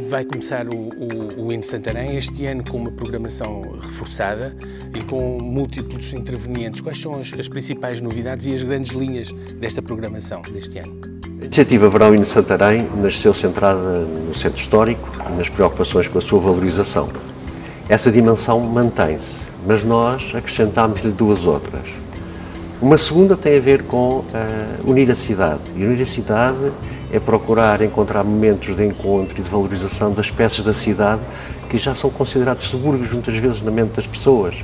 vai começar o, o, o IN Santarém este ano com uma programação reforçada e com múltiplos intervenientes. Quais são as, as principais novidades e as grandes linhas desta programação deste ano? A iniciativa Verão IN Santarém nasceu centrada no centro histórico e nas preocupações com a sua valorização. Essa dimensão mantém-se, mas nós acrescentámos-lhe duas outras. Uma segunda tem a ver com uh, unir a cidade. E unir a cidade é procurar encontrar momentos de encontro e de valorização das peças da cidade que já são considerados subúrbios muitas vezes na mente das pessoas,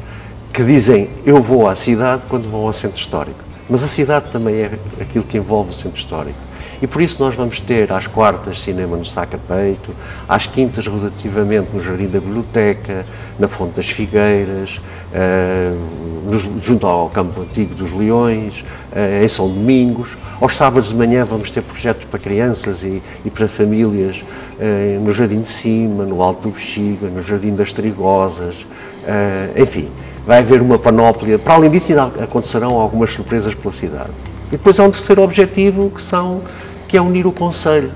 que dizem eu vou à cidade quando vão ao centro histórico. Mas a cidade também é aquilo que envolve o centro histórico. E por isso nós vamos ter às quartas cinema no Saca Peito, às quintas rotativamente no Jardim da Biblioteca, na Fonte das Figueiras, uh, junto ao Campo Antigo dos Leões, uh, em São Domingos. Aos sábados de manhã vamos ter projetos para crianças e, e para famílias uh, no Jardim de Cima, no Alto do Bexiga, no Jardim das Trigosas, enfim. Vai haver uma panóplia. Para além disso, acontecerão algumas surpresas pela cidade. E depois há um terceiro objetivo que são que é unir o Conselho.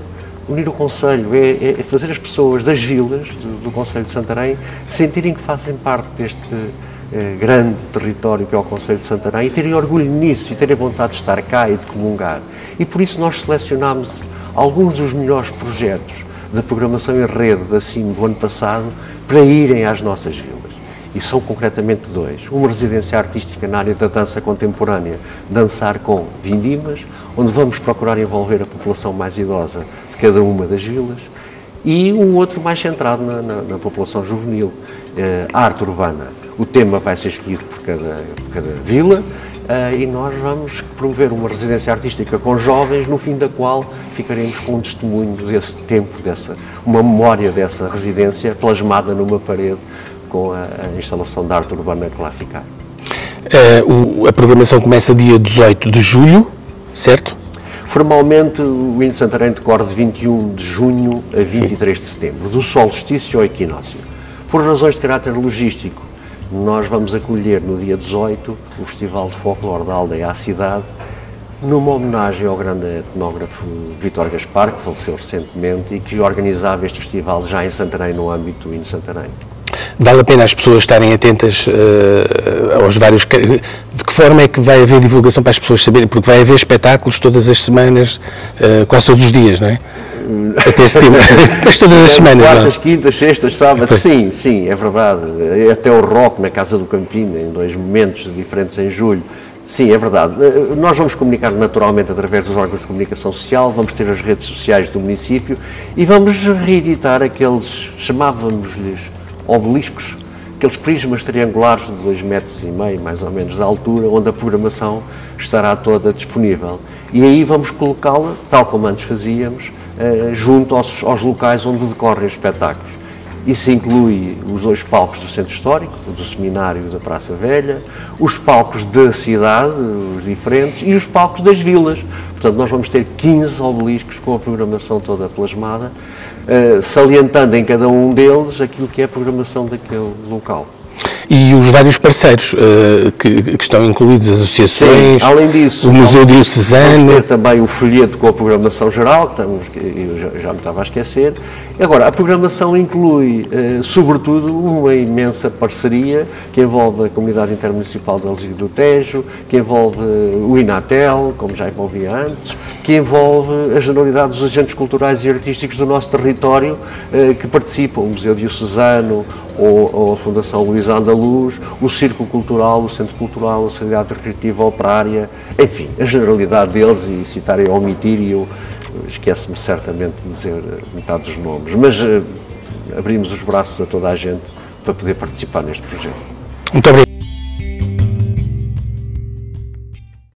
Unir o Conselho é, é fazer as pessoas das vilas do, do Conselho de Santarém sentirem que fazem parte deste eh, grande território que é o Conselho de Santarém e terem orgulho nisso e terem vontade de estar cá e de comungar. E por isso nós selecionámos alguns dos melhores projetos da programação em rede da CIM do ano passado para irem às nossas vilas e são concretamente dois. Uma residência artística na área da dança contemporânea, dançar com vindimas, onde vamos procurar envolver a população mais idosa de cada uma das vilas, e um outro mais centrado na, na, na população juvenil, eh, arte urbana. O tema vai ser escolhido por cada, por cada vila, Uh, e nós vamos promover uma residência artística com jovens, no fim da qual ficaremos com um testemunho desse tempo, dessa, uma memória dessa residência plasmada numa parede com a, a instalação da arte urbana que lá ficar. Uh, o, a programação começa dia 18 de julho, certo? Formalmente, o IN Santarém decorre de 21 de junho a 23 Sim. de setembro, do solstício ao equinócio. Por razões de caráter logístico, nós vamos acolher no dia 18 o Festival de Folclore da Aldeia à Cidade, numa homenagem ao grande etnógrafo Vítor Gaspar, que faleceu recentemente e que organizava este festival já em Santarém, no âmbito do IN Santarém. Vale a pena as pessoas estarem atentas uh, aos vários. De que forma é que vai haver divulgação para as pessoas saberem? Porque vai haver espetáculos todas as semanas, uh, quase todos os dias, não é? Até esse tema. Mas todas as semanas. É? Quartas, quintas, sextas, sábados. Sim, sim, é verdade. Até o rock na Casa do Campino, em dois momentos diferentes em julho. Sim, é verdade. Eh, nós vamos comunicar naturalmente através dos órgãos de comunicação social, vamos ter as redes sociais do município e vamos reeditar aqueles, chamávamos-lhes obeliscos, aqueles prismas triangulares de 2 metros e meio, mais ou menos, de altura, onde a programação estará toda disponível. E aí vamos colocá-la, tal como antes fazíamos, eh, junto aos, aos locais onde decorrem os espetáculos. Isso inclui os dois palcos do Centro Histórico, do Seminário da Praça Velha, os palcos da cidade, os diferentes, e os palcos das vilas. Portanto, nós vamos ter 15 obeliscos com a programação toda plasmada, uh, salientando em cada um deles aquilo que é a programação daquele local e os vários parceiros uh, que, que, estão incluídos, as associações, Sim, além disso, o Museu Diocesano. Vamos ter também o folheto com a programação geral, que estamos, eu já, já me estava a esquecer. Agora, a programação inclui, uh, sobretudo, uma imensa parceria que envolve a Comunidade Intermunicipal de Alzira do Tejo, que envolve uh, o Inatel, como já envolvia antes, que envolve a generalidade dos agentes culturais e artísticos do nosso território que participam, o Museu Diocesano, ou, ou a Fundação Luís Andaluz, o Círculo Cultural, o Centro Cultural, a Sociedade Recreativa Operária, enfim, a generalidade deles, e citar e omitir, e eu esqueço-me certamente de dizer metade dos nomes, mas uh, abrimos os braços a toda a gente para poder participar neste projeto. Muito obrigado.